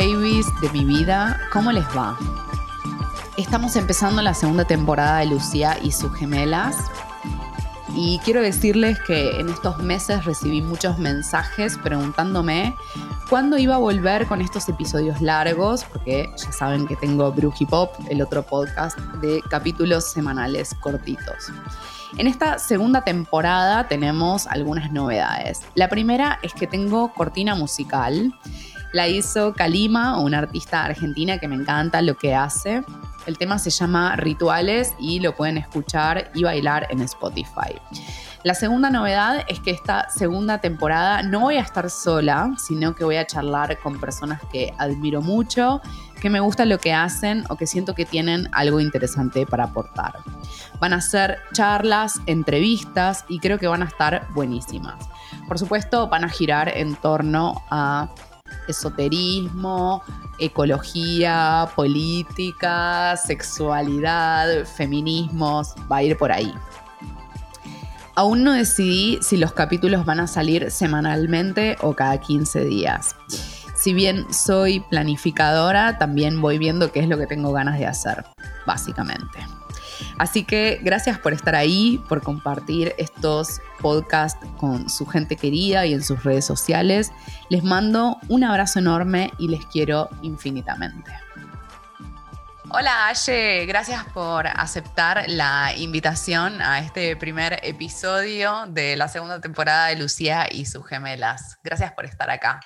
Babies de mi vida, ¿cómo les va? Estamos empezando la segunda temporada de Lucía y sus gemelas y quiero decirles que en estos meses recibí muchos mensajes preguntándome cuándo iba a volver con estos episodios largos, porque ya saben que tengo Bruji Pop, el otro podcast de capítulos semanales cortitos. En esta segunda temporada tenemos algunas novedades. La primera es que tengo cortina musical. La hizo Kalima, una artista argentina que me encanta lo que hace. El tema se llama Rituales y lo pueden escuchar y bailar en Spotify. La segunda novedad es que esta segunda temporada no voy a estar sola, sino que voy a charlar con personas que admiro mucho, que me gusta lo que hacen o que siento que tienen algo interesante para aportar. Van a ser charlas, entrevistas y creo que van a estar buenísimas. Por supuesto, van a girar en torno a esoterismo, ecología, política, sexualidad, feminismos, va a ir por ahí. Aún no decidí si los capítulos van a salir semanalmente o cada 15 días. Si bien soy planificadora, también voy viendo qué es lo que tengo ganas de hacer, básicamente. Así que gracias por estar ahí, por compartir estos podcasts con su gente querida y en sus redes sociales. Les mando un abrazo enorme y les quiero infinitamente. Hola Aye, gracias por aceptar la invitación a este primer episodio de la segunda temporada de Lucía y sus gemelas. Gracias por estar acá.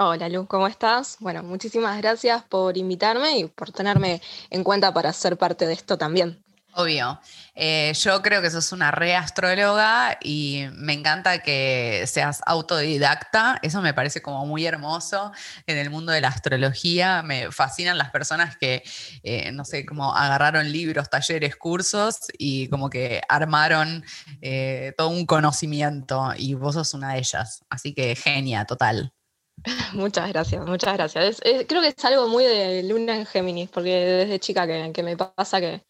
Hola Lu, ¿cómo estás? Bueno, muchísimas gracias por invitarme y por tenerme en cuenta para ser parte de esto también. Obvio. Eh, yo creo que sos una reastróloga y me encanta que seas autodidacta. Eso me parece como muy hermoso en el mundo de la astrología. Me fascinan las personas que, eh, no sé, como agarraron libros, talleres, cursos y como que armaron eh, todo un conocimiento y vos sos una de ellas. Así que genia, total. Muchas gracias, muchas gracias. creo que es algo muy de Luna en Géminis, porque desde chica que me pasa que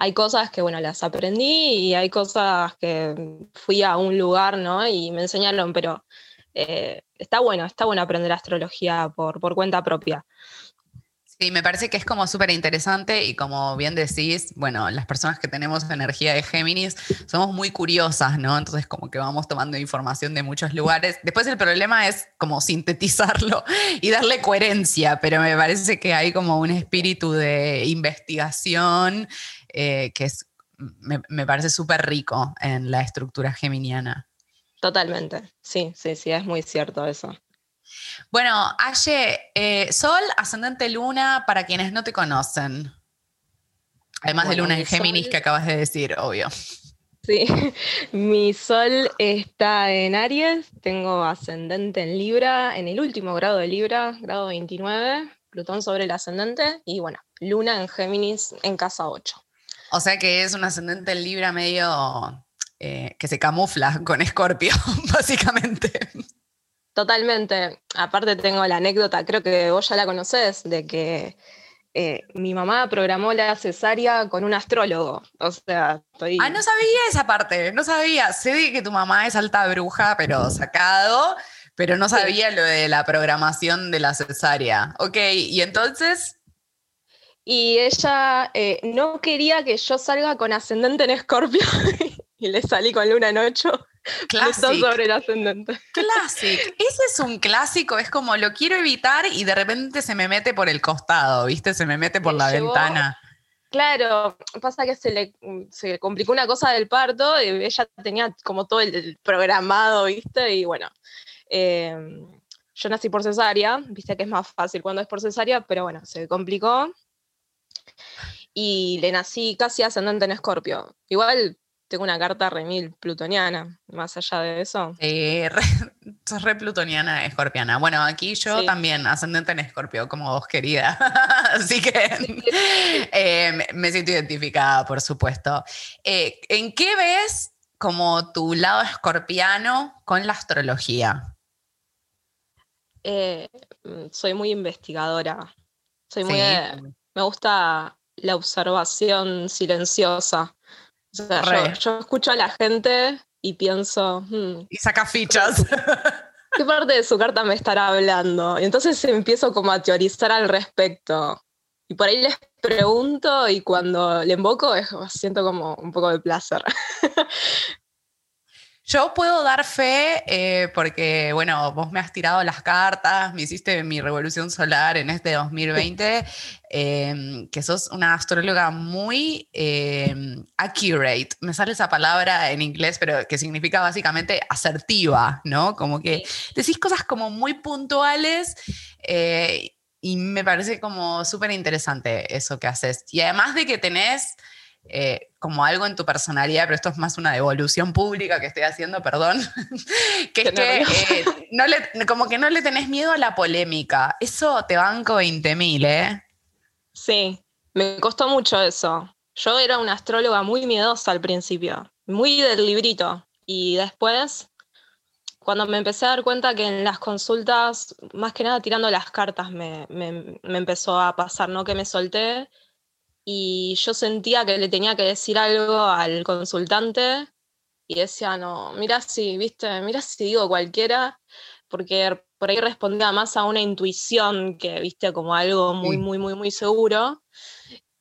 hay cosas que, bueno, las aprendí y hay cosas que fui a un lugar, ¿no? Y me enseñaron, pero eh, está bueno, está bueno aprender astrología por, por cuenta propia. Sí, me parece que es como súper interesante y como bien decís, bueno, las personas que tenemos energía de Géminis somos muy curiosas, ¿no? Entonces como que vamos tomando información de muchos lugares. Después el problema es como sintetizarlo y darle coherencia, pero me parece que hay como un espíritu de investigación eh, que es, me, parece súper rico en la estructura geminiana. Totalmente, sí, sí, sí, es muy cierto eso. Bueno, Aye, eh, Sol, ascendente Luna, para quienes no te conocen. Además de Luna en Géminis que acabas de decir, obvio. Sí, mi Sol está en Aries, tengo ascendente en Libra, en el último grado de Libra, grado 29, Plutón sobre el ascendente y bueno, Luna en Géminis en casa 8. O sea que es un ascendente en Libra medio eh, que se camufla con Escorpio, básicamente. Totalmente. Aparte tengo la anécdota, creo que vos ya la conocés, de que eh, mi mamá programó la cesárea con un astrólogo. O sea, estoy... Ah, no sabía esa parte, no sabía. Sé que tu mamá es alta bruja, pero sacado, pero no sabía lo de la programación de la cesárea. Ok, y entonces y ella eh, no quería que yo salga con ascendente en Escorpio y le salí con luna en 8. Clásico. sobre el ascendente. Clásico. Ese es un clásico, es como lo quiero evitar y de repente se me mete por el costado, ¿viste? Se me mete por la ventana. Claro, pasa que se le, se complicó una cosa del parto, y ella tenía como todo el, programado, ¿viste? Y bueno, em, yo nací por cesárea, viste que es más fácil cuando es por cesárea, pero bueno, se complicó y le nací casi ascendente en Escorpio. Igual tengo una carta remil plutoniana, más allá de eso. Eh, re, sos re plutoniana escorpiana. Bueno, aquí yo también, ascendente en escorpio, como vos querida. Así que eh, me siento identificada, por supuesto. Eh, ¿En qué ves como tu lado escorpiano con la astrología? Mm, soy muy investigadora. Soy muy. Me gusta la observación silenciosa. yo, escucho a la gente y pienso. Hmm, y saca fichas. ¿qué parte de su carta me estará hablando? Y entonces empiezo como a teorizar al respecto. Y por ahí les pregunto y cuando le invoco siento como un poco de placer. Yo puedo dar fe eh, porque, bueno, vos me has tirado las cartas, me hiciste mi revolución solar en este 2020, em, que sos una astróloga muy em, accurate. Me sale esa palabra en inglés, pero que significa básicamente asertiva, ¿no? Como que decís cosas como muy puntuales. Eh, y me parece como súper interesante eso que haces. Y además de que tenés eh, como algo en tu personalidad, pero esto es más una devolución pública que estoy haciendo, perdón, que es que eh, no le, como que no le tenés miedo a la polémica. Eso te banco 20.000, ¿eh? Sí, me costó mucho eso. Yo era una astróloga muy miedosa al principio, muy del librito. Y después, cuando me empecé a dar cuenta que en las consultas, más que nada tirando las cartas, me, me, me empezó a pasar, ¿no? Que me solté y yo sentía que le tenía que decir algo al consultante y decía, no, mira si, viste, mira si digo cualquiera, porque por ahí respondía más a una intuición que, viste, como algo muy, muy, muy, muy seguro.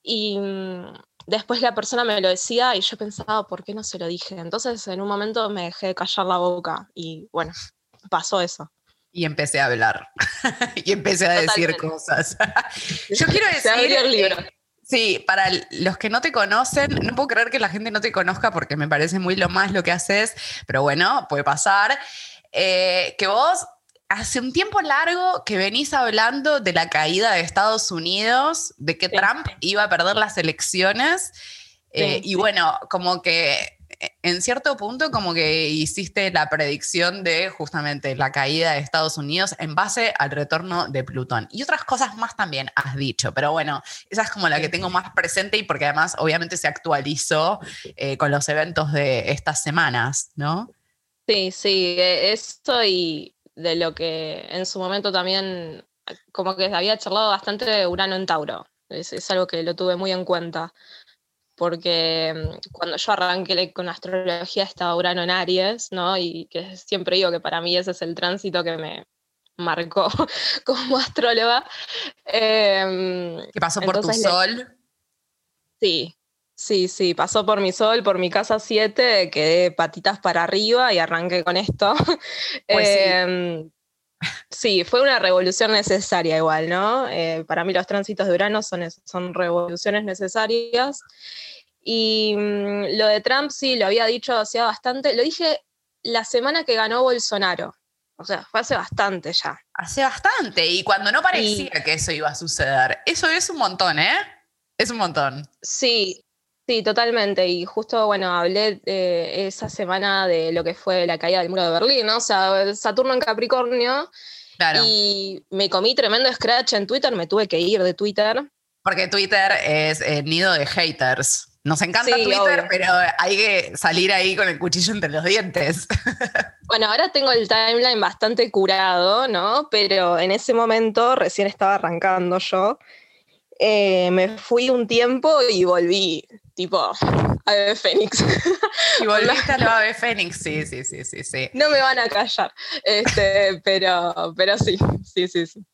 Y mm, después la persona me lo decía y yo pensaba, ¿por qué no se lo dije? Entonces en un momento me dejé callar la boca y bueno, pasó eso. Y empecé a hablar y empecé a decir cosas. yo quiero decir... el libro. Sí, para los que no te conocen, no puedo creer que la gente no te conozca porque me parece muy lo más lo que haces, pero bueno, puede pasar. Eh, que vos hace un tiempo largo que venís hablando de la caída de Estados Unidos, de que Trump iba a perder las elecciones. Eh, y bueno, como que en cierto punto como que hiciste la predicción de justamente la caída de Estados Unidos en base al retorno de Plutón. Y otras cosas más también has dicho, pero bueno, esa es como la que tengo más presente y porque además obviamente se actualizó eh, con los eventos de estas semanas, ¿no? Sí, sí, e, esto y de lo que en su momento también como que había charlado bastante de Urano en Tauro. es algo que lo tuve muy en cuenta porque mm, cuando yo arranqué con astrología estaba Urano en Aries, ¿no? Y que siempre digo que para mí ese es el tránsito que me marcó como astróloga. Eh, ¿Qué pasó por tu sol? Sí, sí, sí, pasó por mi sol, por mi casa 7, quedé patitas para arriba y arranqué con esto. Pues sí. Sí. fue una revolución necesaria igual, ¿no? Eh, para mí los tránsitos de Urano son, son revoluciones necesarias. Y mm, lo de Trump sí, lo había dicho hacía bastante, lo dije la semana que ganó Bolsonaro. O sea, fue hace bastante ya. Hace bastante, y cuando no parecía que eso iba a suceder. Eso es un montón, ¿eh? Es un montón. Sí, sí, totalmente. Y justo, bueno, hablé esa semana de lo que fue la caída del muro de Berlín, ¿no? O sea, Saturno en Capricornio. Claro. Y me comí tremendo scratch en Twitter, me tuve que ir de Twitter. Porque Twitter es el nido de haters. Nos encanta Twitter, pero hay que salir ahí con el cuchillo entre los dientes. Bueno, ahora tengo el timeline bastante curado, ¿no? Pero en ese momento recién estaba arrancando yo. Eh, me fui un tiempo y volví, tipo, Ave Fénix. Y volviste a la Ave Fénix, sí, sí, sí, sí, sí. No me van a callar, este, pero, pero sí, sí, sí, sí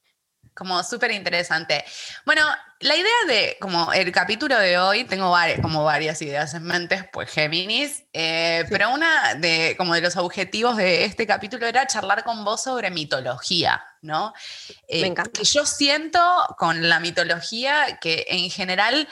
como súper interesante. Bueno, la idea de como el capítulo de hoy, tengo varias, como varias ideas en mente, pues Géminis, eh, pero una de como de los objetivos de este capítulo era charlar con vos sobre mitología, ¿no? Me eh, encanta. yo siento con la mitología que en general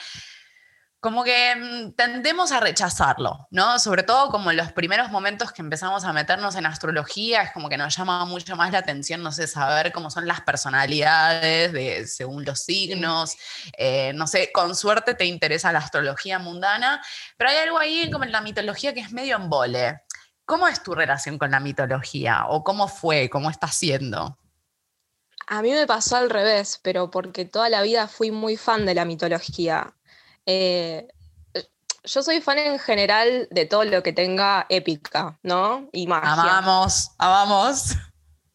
como que mm, tendemos a rechazarlo, ¿no? Sobre todo como en los primeros momentos que empezamos a meternos en astrología, es como que nos llama mucho más la atención, no sé, saber cómo son las personalidades de, según los signos, eh, no sé, con suerte te interesa la astrología mundana, pero hay algo ahí como en la mitología que es medio en vole. ¿Cómo es tu relación con la mitología? ¿O cómo fue? ¿Cómo está siendo? A mí me pasó al revés, pero porque toda la vida fui muy fan de la mitología. Eh, yo soy fan en general de todo lo que tenga épica, ¿no? Y magia. Amamos, amamos.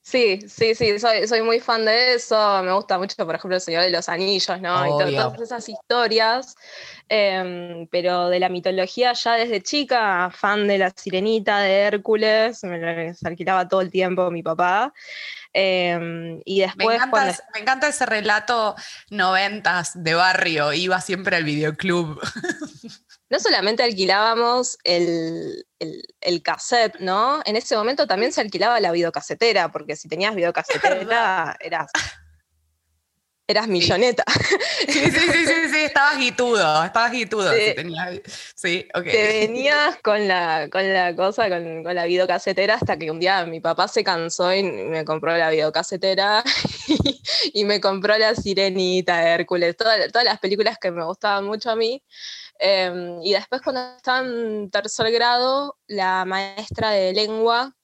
Sí, sí, sí, soy, soy muy fan de eso. Me gusta mucho, por ejemplo, El Señor de los Anillos, ¿no? Y todas esas historias. Em, pero de la mitología ya desde chica, fan de la Sirenita, de Hércules, me las alquilaba todo el tiempo mi papá. Em, y Me después encanta, cuando- ese- me encanta ese relato noventas de barrio. Iba siempre al videoclub. no solamente alquilábamos el, el, el cassette, ¿no? En ese momento también se alquilaba la videocasetera, porque si tenías videocasetera eras, eras milloneta. Sí, sí, sí, sí, sí, estabas guitudo, estabas guitudo. Sí. Ok. Te venías con la, con la cosa, con, la videocasetera, hasta que un día mi papá se cansó y me compró la videocasetera y, me compró La Sirenita, Hércules, toda- todas las películas que me gustaban mucho a mí. Eh, y después cuando estaba en tercer grado, la maestra de lengua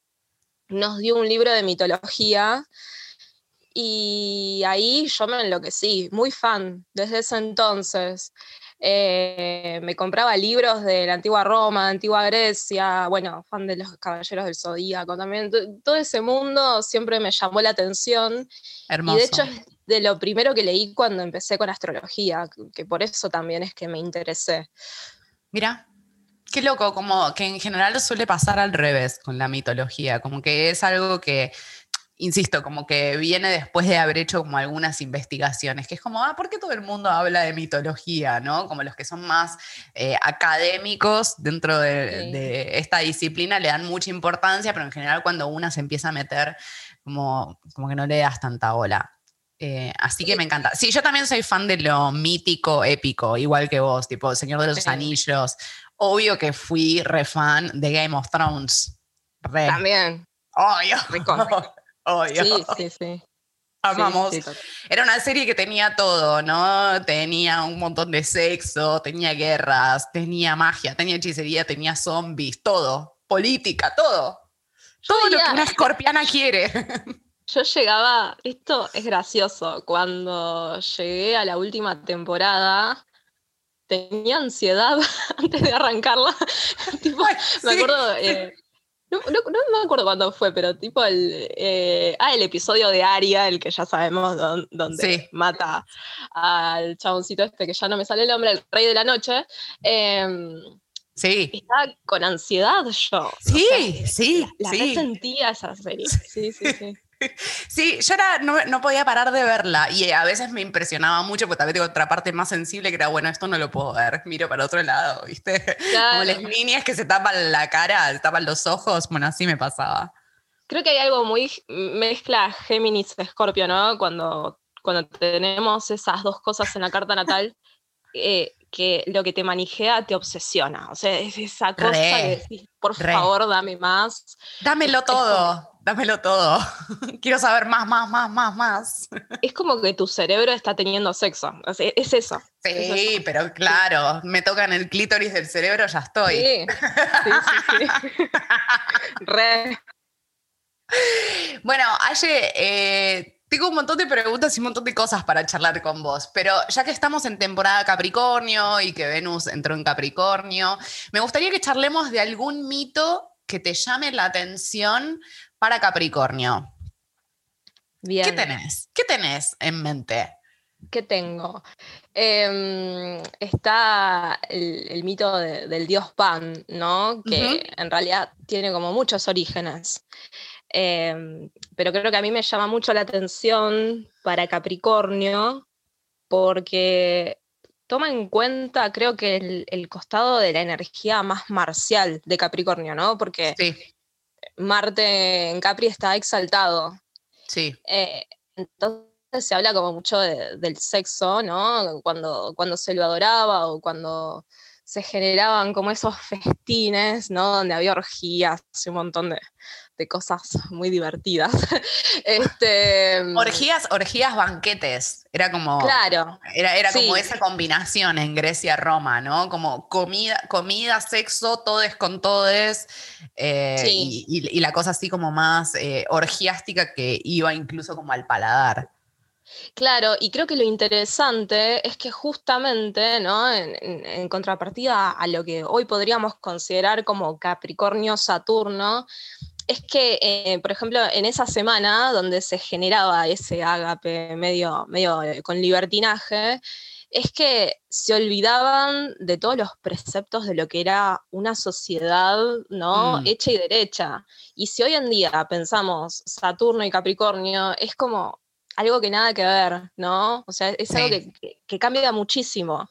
nos dio un libro de mitología y ahí yo me enloquecí, muy fan desde ese entonces. Eh, me compraba libros de la antigua Roma, de antigua Grecia, bueno, fan de los Caballeros del Zodíaco también. Todo ese mundo siempre me llamó la atención Hermoso. y de hecho es de lo primero que leí cuando empecé con astrología, que por eso también es que me interesé. Mira, qué loco, como que en general suele pasar al revés con la mitología, como que es algo que, insisto, como que viene después de haber hecho como algunas investigaciones, que es como, ah, ¿por qué todo el mundo habla de mitología, no? Como los que son más eh, académicos dentro de, Sí. de esta disciplina le dan mucha importancia, pero en general cuando una se empieza a meter, como, como que no le das tanta ola. Eh, así que me encanta. Sí, yo también soy fan de lo mítico, épico, igual que vos, tipo Señor de los Sí. Anillos. Obvio que fui re fan de Game of Thrones. Re. También, Obvio. recontra. Obvio. sí, sí, sí. Amamos. Sí, sí, total. Era una serie que tenía todo, ¿no? Tenía un montón de sexo, tenía guerras, tenía magia, tenía hechicería, tenía zombies, todo. Política, todo. Todo lo que una escorpiana quiere. Yo llegaba, esto es gracioso, cuando llegué a la última temporada, tenía ansiedad antes de arrancarla. tipo, Ay, me acuerdo, eh, no, no- no me acuerdo cuándo fue, pero tipo el, eh, ah, el episodio de Aria, el que ya sabemos don- donde Sí. mata al chaboncito este, que ya no me sale el nombre, el rey de la noche. em, Sí. estaba con ansiedad yo. Sí, sí, La sí. resentía esa serie. Sí, sí, sí. Sí, yo era, no, no podía parar de verla y a veces me impresionaba mucho porque también tengo otra parte más sensible que era, bueno, esto no lo puedo ver, miro para otro lado, ¿viste? Como las líneas que se tapan la cara, se tapan los ojos, bueno, así me pasaba. Creo que hay algo muy mezcla Géminis-Escorpio, ¿no? Cuando, cuando tenemos esas dos cosas en la carta natal, eh, que lo que te manijea te obsesiona. O sea, es esa cosa Re, que decís, por re. favor, dame más. Dámelo Es todo, dámelo todo. Quiero saber más, más, más, más, más. Es como que tu cerebro está teniendo sexo. O sea, es eso. es Sí, eso. pero claro, me tocan el clítoris del cerebro, ya estoy. Sí, sí, sí. sí. Re. Bueno, Aye, eh, tengo un montón de preguntas y un montón de cosas para charlar con vos, pero ya que estamos en temporada Capricornio y que Venus entró en Capricornio, me gustaría que charlemos de algún mito que te llame la atención para Capricornio. Bien. ¿Qué tenés? ¿Qué tenés en mente? ¿Qué tengo? Em, está el, el mito de- del dios Pan, ¿no? Que en realidad tiene como muchos orígenes. Em, pero creo que a mí me llama mucho la atención para Capricornio porque toma en cuenta, creo que el, el costado de la energía más marcial de Capricornio, ¿no? Porque Sí, Marte en Capri está exaltado. sí. Eh, entonces se habla como mucho de- del sexo, ¿no? Cuando, cuando se lo adoraba o cuando se generaban como esos festines, ¿no? Donde había orgías y un montón de, de cosas muy divertidas. este, Orgías, orgías, banquetes. Era como. Claro, Era, era como esa combinación en Grecia, Roma, ¿no? Como comida, comida sexo, todes con todes, eh, Sí. y, y- y la cosa así como más eh, orgiástica que iba incluso como al paladar. Claro, y creo que lo interesante es que justamente, ¿no? En, en- en contrapartida a lo que hoy podríamos considerar como Capricornio-Saturno, es que, eh, por ejemplo, en esa semana donde se generaba ese ágape medio, medio eh, con libertinaje, es que se olvidaban de todos los preceptos de lo que era una sociedad, ¿no? Mm. Hecha y derecha. Y si hoy en día pensamos Saturno y Capricornio, es como algo que nada que ver, ¿no? O sea, es algo Sí. que, que- que cambia muchísimo.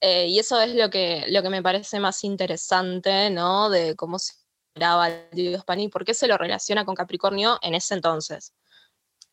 Eh, y eso es lo que, lo que me parece más interesante, ¿no? De cómo se el por qué se lo relaciona con Capricornio en ese entonces.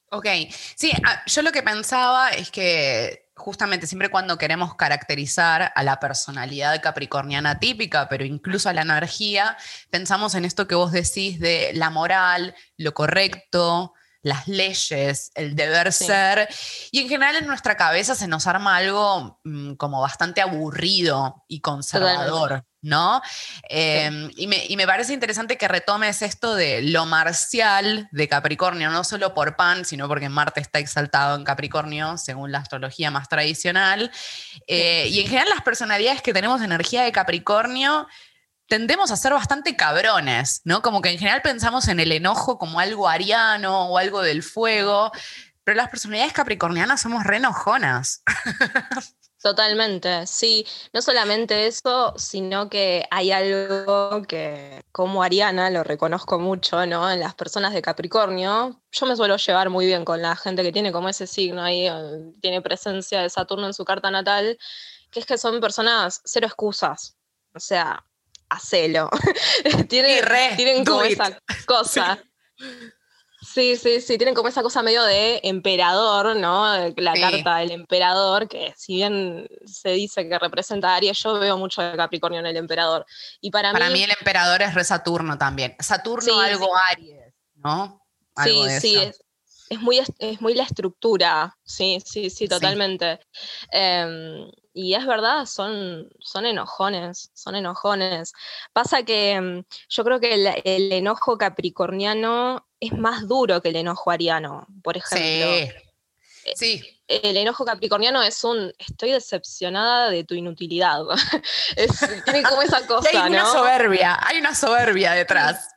Ok, sí, ah, yo lo que pensaba es que justamente siempre cuando queremos caracterizar a la personalidad capricorniana típica, pero incluso a la energía, pensamos en esto que vos decís de la moral, lo correcto, las leyes, el deber Sí. ser, y en general en nuestra cabeza se nos arma algo mm, como bastante aburrido y conservador, ¿no? Eh, y, me, y me parece interesante que retomes esto de lo marcial de Capricornio, no solo por Pan, sino porque Marte está exaltado en Capricornio, según la astrología más tradicional. Eh, y en general las personalidades que tenemos energía de Capricornio tendemos a ser bastante cabrones, ¿no? Como que en general pensamos en el enojo como algo ariano o algo del fuego, pero las personalidades capricornianas somos re enojonas. Totalmente, sí. No solamente eso, sino que hay algo que, como Ariana, lo reconozco mucho, ¿no? En las personas de Capricornio. Yo me suelo llevar muy bien con la gente que tiene como ese signo ahí, eh, tiene presencia de Saturno en su carta natal, que es que son personas cero excusas. O sea, hacelo. tienen, re, tienen como it. esa cosa. Sí, sí, sí, tienen como esa cosa medio de emperador, ¿no? La Sí. carta del emperador, que si bien se dice que representa a Aries, yo veo mucho de Capricornio en el emperador. Y para, Para mí, mí el emperador es re Saturno también. Saturno Sí, algo Aries, ¿no? Algo sí, de sí, es, es muy, es muy la estructura, sí, sí, sí, totalmente. Em, y es verdad, son, son enojones, son enojones. Pasa que em, yo creo que el, el enojo capricorniano es más duro que el enojo ariano, por ejemplo. Sí. Sí, el enojo capricorniano es un estoy decepcionada de tu inutilidad. Es- tiene como esa cosa, hay una ¿no? soberbia, hay una soberbia detrás.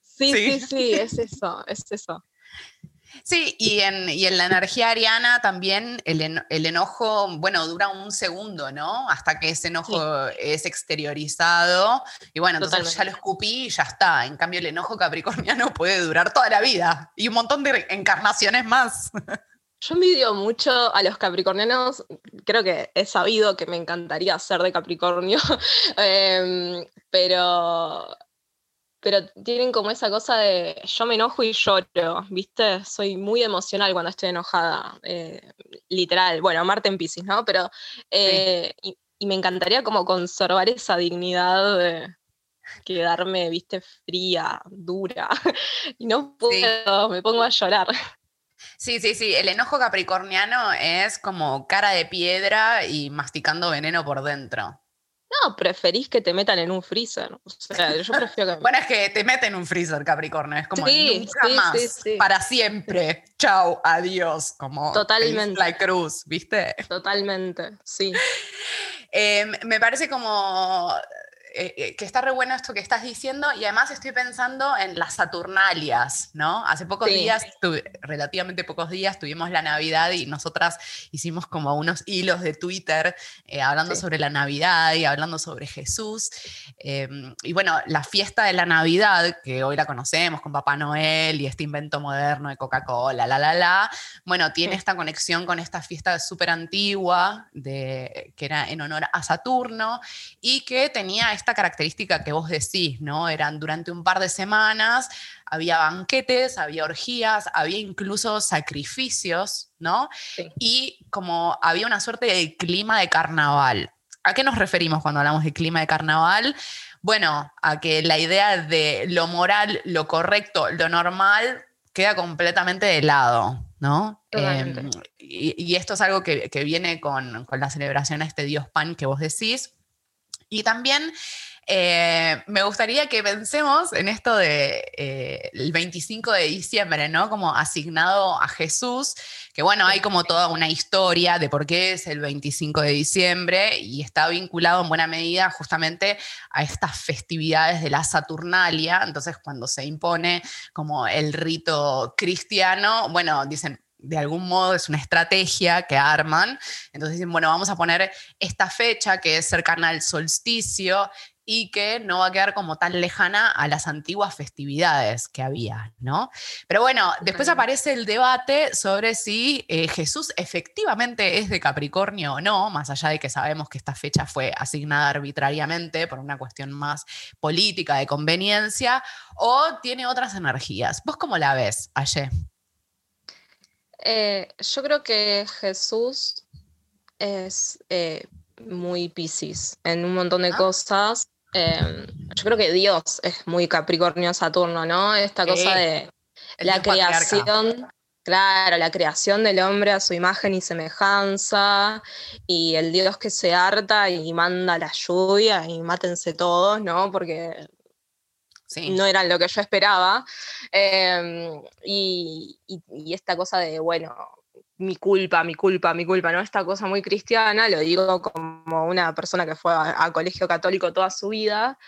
Sí, sí. sí, sí, es eso, es eso. Sí, y en, y en la energía ariana también el, en- el enojo, bueno, dura un segundo, ¿no? Hasta que ese enojo es exteriorizado. Y bueno, entonces Totalmente. ya lo escupí y ya está. En cambio, el enojo capricorniano puede durar toda la vida y un montón de encarnaciones más. Yo envidio mucho a los capricornianos, creo que he sabido que me encantaría ser de Capricornio, em, pero, pero tienen como esa cosa de yo me enojo y lloro, ¿viste? Soy muy emocional cuando estoy enojada, eh, literal, bueno, Marte en Pisces, ¿no? Pero, eh, y, y me encantaría como conservar esa dignidad de quedarme, ¿viste? Fría, dura, y no puedo, me pongo a llorar. Sí, sí, sí. El enojo capricorniano es como cara de piedra y masticando veneno por dentro. No, preferís que te metan en un freezer. O sea, yo prefiero que. Bueno, es que te meten un freezer, Capricornio. Es como Sí, nunca sí, más, sí, para siempre. Chau, adiós. Como Totalmente. la cruz, ¿viste? Totalmente, sí. Eh, me parece como eh, eh, que está re bueno esto que estás diciendo y además estoy pensando en las Saturnalias, ¿no? Hace pocos Sí. días, tuve- relativamente pocos días, tuvimos la Navidad y nosotras hicimos como unos hilos de Twitter eh, hablando Sí. sobre la Navidad y hablando sobre Jesús. Eh, y bueno, la fiesta de la Navidad, que hoy la conocemos con Papá Noel y este invento moderno de Coca-Cola, la, la, la, bueno, tiene Sí. esta conexión con esta fiesta súper antigua, de, que era en honor a Saturno, y que tenía esta característica que vos decís, ¿no? Eran durante un par de semanas, había banquetes, había orgías, había incluso sacrificios, ¿no? Sí. Y como había una suerte de clima de carnaval. ¿A qué nos referimos cuando hablamos de clima de carnaval? Bueno, a que la idea de lo moral, lo correcto, lo normal queda completamente de lado, ¿no? Em, y, y esto es algo que, que viene con, con la celebración a este dios Pan que vos decís. Y también Eh, me gustaría que pensemos en esto de eh, el 25 de diciembre, ¿no? Como asignado a Jesús, que bueno, hay como toda una historia de por qué es el 25 de diciembre y está vinculado en buena medida justamente a estas festividades de la Saturnalia. Entonces, cuando se impone como el rito cristiano, bueno, dicen, de algún modo es una estrategia que arman. Entonces dicen, bueno, vamos a poner esta fecha que es cercana al solsticio y que no va a quedar como tan lejana a las antiguas festividades que había, ¿no? Pero bueno, después aparece el debate sobre si eh, Jesús efectivamente es de Capricornio o no, más allá de que sabemos que esta fecha fue asignada arbitrariamente por una cuestión más política, de conveniencia, o tiene otras energías. ¿Vos cómo la ves, Aye? Eh, yo creo que Jesús es eh, muy Pisces en un montón de ah. cosas. Em, yo creo que Dios es muy Capricornio Saturno, ¿no? Esta cosa de la creación, claro, la creación del hombre a su imagen y semejanza, y el Dios que se harta y manda la lluvia y mátense todos, ¿no? Porque no eran lo que yo esperaba. Em, y, esta cosa de, bueno, mi culpa, mi culpa, mi culpa, ¿no? Esta cosa muy cristiana, lo digo como una persona que fue a, colegio católico toda su vida.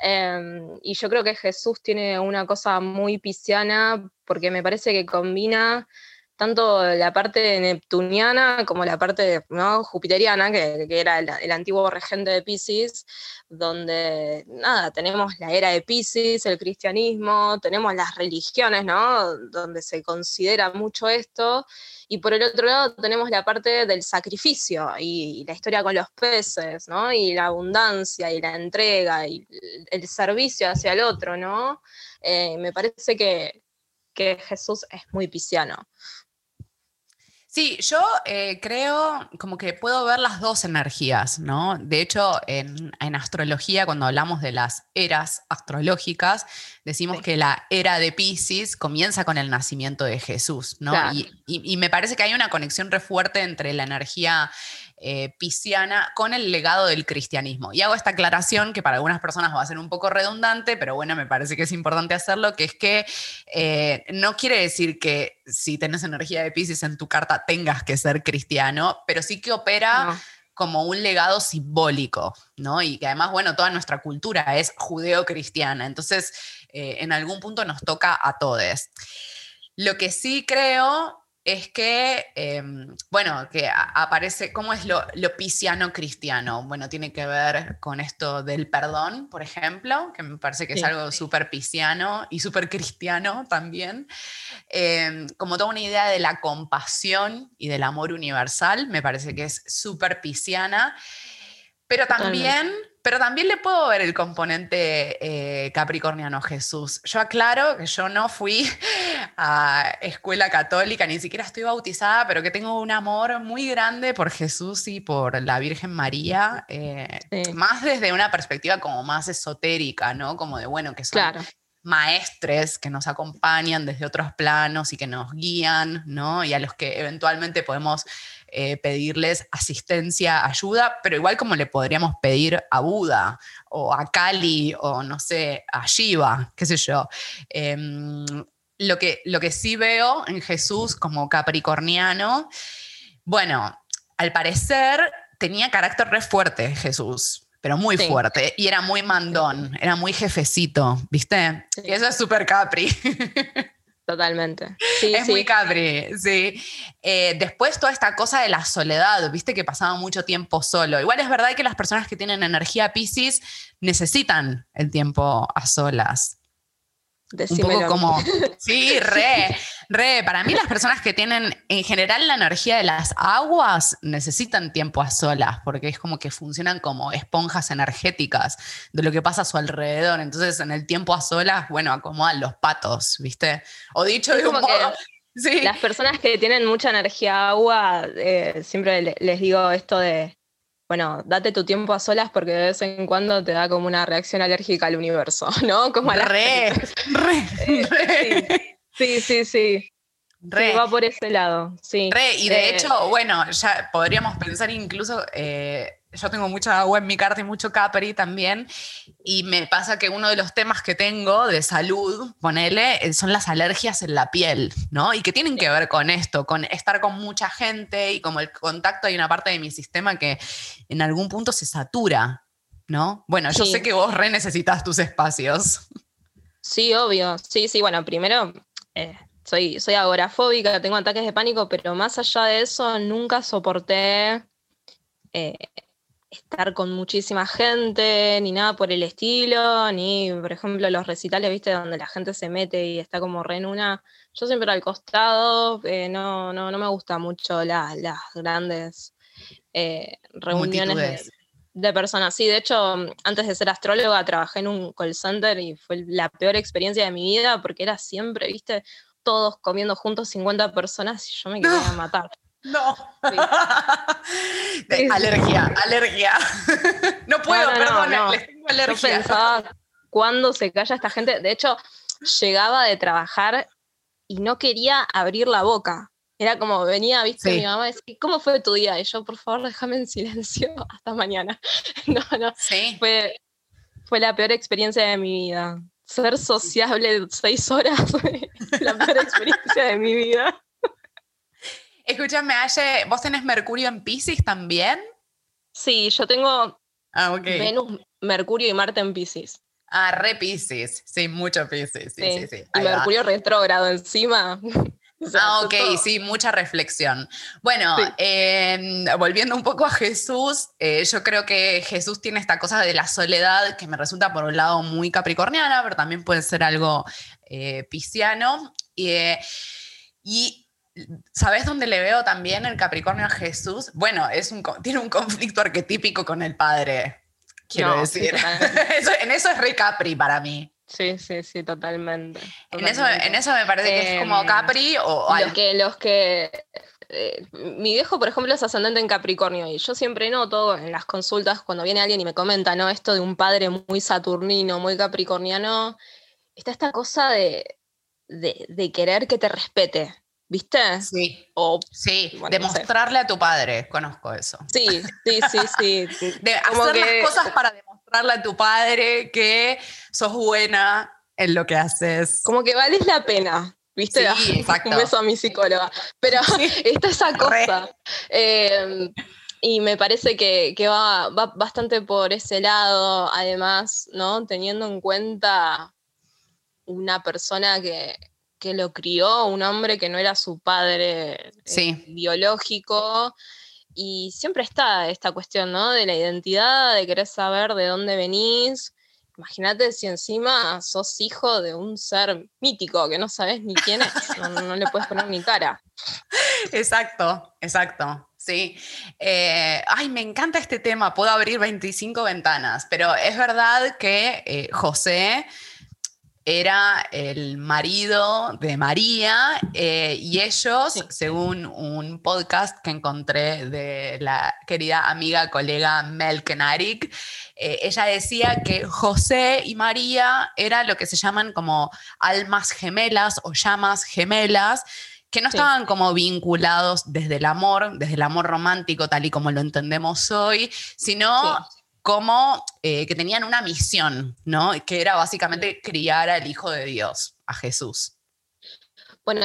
Em, y yo creo que Jesús tiene una cosa muy pisciana porque me parece que combina tanto la parte neptuniana como la parte ¿no? jupiteriana, que, era el, antiguo regente de Pisces, donde nada, tenemos la era de Pisces, el cristianismo, tenemos las religiones, ¿no? donde se considera mucho esto, y por el otro lado tenemos la parte del sacrificio y, la historia con los peces, ¿no? y la abundancia y la entrega y el servicio hacia el otro, ¿no? Eh, me parece que, que Jesús es muy pisciano. Sí, yo eh, creo como que puedo ver las dos energías, ¿no? De hecho, en, astrología, cuando hablamos de las eras astrológicas, decimos que la era de Pisces comienza con el nacimiento de Jesús, ¿no? Y, me parece que hay una conexión re fuerte entre la energía eh, pisciana con el legado del cristianismo. Y hago esta aclaración que para algunas personas va a ser un poco redundante, pero bueno, me parece que es importante hacerlo, que es que eh, no quiere decir que si tenés energía de Pisces en tu carta tengas que ser cristiano, pero sí que opera... como un legado simbólico, ¿no? Y que además, bueno, toda nuestra cultura es judeo-cristiana, entonces eh, en algún punto nos toca a todos. Lo que sí creo es que, em, bueno, que aparece, ¿cómo es lo, lo pisciano cristiano? Bueno, tiene que ver con esto del perdón, por ejemplo, que me parece que es algo súper pisciano y súper cristiano también. Em, como toda una idea de la compasión y del amor universal, me parece que es súper pisciana. Pero también pero también le puedo ver el componente eh, capricorniano Jesús. Yo aclaro que yo no fui a escuela católica, ni siquiera estoy bautizada, pero que tengo un amor muy grande por Jesús y por la Virgen María, eh, más desde una perspectiva como más esotérica, ¿no? Como de, bueno, que son maestres que nos acompañan desde otros planos y que nos guían, ¿no? Y a los que eventualmente podemos eh, pedirles asistencia, ayuda, pero igual como le podríamos pedir a Buda o a Kali o no sé, a Shiva, qué sé yo. Em, lo, que, lo que sí veo en Jesús como capricorniano, bueno, al parecer tenía carácter re fuerte Jesús, pero muy fuerte. Y era muy mandón, era muy jefecito, ¿viste? Y eso es súper capri. Totalmente. es muy Capri, sí. Eh, después toda esta cosa de la soledad, viste que pasaba mucho tiempo solo. Igual es verdad que las personas que tienen energía Pisces necesitan el tiempo a solas. Un poco como, sí, re, re. Para mí las personas que tienen en general la energía de las aguas necesitan tiempo a solas, porque es como que funcionan como esponjas energéticas de lo que pasa a su alrededor. Entonces en el tiempo a solas, bueno, acomodan los patos, ¿viste? O dicho de un modo... Sí. Las personas que tienen mucha energía agua, eh, siempre les digo esto de bueno, date tu tiempo a solas porque de vez en cuando te da como una reacción alérgica al universo, ¿no? Como a la re, re, eh, re. Sí, sí, sí. Re. va por ese lado, sí. Re, y de eh, hecho, bueno, ya podríamos pensar incluso, eh, yo tengo mucha agua en mi carta y mucho Capri también, y me pasa que uno de los temas que tengo de salud, ponele, eh, son las alergias en la piel, ¿no? Y que tienen que ver con esto, con estar con mucha gente y como el contacto, hay una parte de mi sistema que en algún punto se satura, ¿no? Bueno, yo sé que vos re necesitas tus espacios. Sí, obvio. Sí, sí, bueno, primero, eh, soy, soy agorafóbica, tengo ataques de pánico, pero más allá de eso, nunca soporté eh, estar con muchísima gente, ni nada por el estilo, ni, por ejemplo, los recitales, viste, donde la gente se mete y está como re en una. Yo siempre al costado, eh, no, no, no me gusta mucho las grandes eh, reuniones de, personas. Sí, de hecho, antes de ser astróloga, trabajé en un call center y fue la peor experiencia de mi vida porque era siempre, viste, todos comiendo juntos 50 personas y yo me quería matar. No. alergia, alergia. no puedo, perdón, les tengo alergia. Yo pensaba cuándo se calla esta gente. De hecho, llegaba de trabajar y no quería abrir la boca. Era como venía, viste, mi mamá decía, ¿cómo fue tu día? Y yo, por favor, déjame en silencio hasta mañana. no, no. Sí. Fue, fue la peor experiencia de mi vida. Ser sociable seis horas la peor experiencia de mi vida. Escúchame, Aye, ¿vos tenés Mercurio en Pisces también? Sí, yo tengo ah, Venus, Mercurio y Marte en Pisces. Ah, re Pisces. Sí, mucho Pisces. Sí, sí, sí. Y Mercurio retrógrado encima. ah, ok, sí, mucha reflexión. Bueno, em, volviendo un poco a Jesús, eh, yo creo que Jesús tiene esta cosa de la soledad que me resulta por un lado muy capricorniana, pero también puede ser algo eh, pisciano. Eh, y ¿Sabes dónde le veo también el Capricornio a Jesús? Bueno, es un, tiene un conflicto arquetípico con el padre, quiero decir. en eso es re Capri para mí. Sí, sí, sí, totalmente. En, eso, en eso me parece que es como em, Capri o... Los que, los que eh, mi viejo, por ejemplo, es ascendente en Capricornio y yo siempre noto en las consultas cuando viene alguien y me comenta, ¿no? Esto de un padre muy saturnino, muy capricorniano, está esta cosa de, de querer que te respete, ¿Viste? Sí. O, sí, demostrarle a tu padre, conozco eso. Sí, sí, sí, sí. de hacer las cosas para demostrarle a tu padre que sos buena en lo que haces. Como que vales la pena, ¿viste? Sí, exacto. Un beso a mi psicóloga. Pero está esa cosa. Em, y me parece que, va, va bastante por ese lado, además, ¿no? Teniendo en cuenta una persona que, que lo crió, un hombre que no era su padre eh, biológico. Y siempre está esta cuestión, ¿no? De la identidad, de querer saber de dónde venís. Imagínate si encima sos hijo de un ser mítico que no sabes ni quién es, no, le puedes poner ni cara. Exacto, exacto. Sí. Eh, ay, me encanta este tema. Puedo abrir 25 ventanas, pero es verdad que eh, José era el marido de María eh, y ellos, según un podcast que encontré de la querida amiga, colega Mel Kenarik, eh, ella decía que José y María eran lo que se llaman como almas gemelas o llamas gemelas, que no estaban como vinculados desde el amor, desde el amor romántico tal y como lo entendemos hoy, sino como eh, que tenían una misión, ¿no? Que era básicamente criar al Hijo de Dios, a Jesús. Bueno,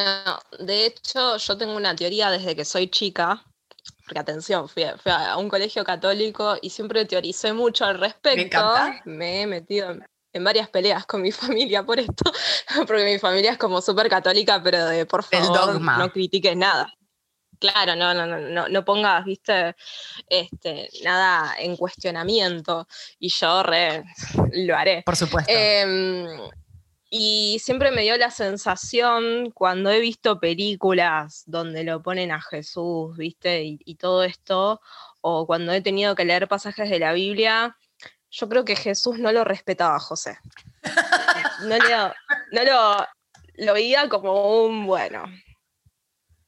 de hecho, yo tengo una teoría desde que soy chica, porque atención, fui a, un colegio católico y siempre teoricé mucho al respecto. Me, he metido en, varias peleas con mi familia por esto, porque mi familia es como súper católica, pero de por favor no critiques nada claro, no, no, no, no pongas, viste, este, nada en cuestionamiento y yo lo haré. Por supuesto. Em, y siempre me dio la sensación cuando he visto películas donde lo ponen a Jesús, viste, y, todo esto, o cuando he tenido que leer pasajes de la Biblia, yo creo que Jesús no lo respetaba a José. No, no lo, lo veía como un, bueno,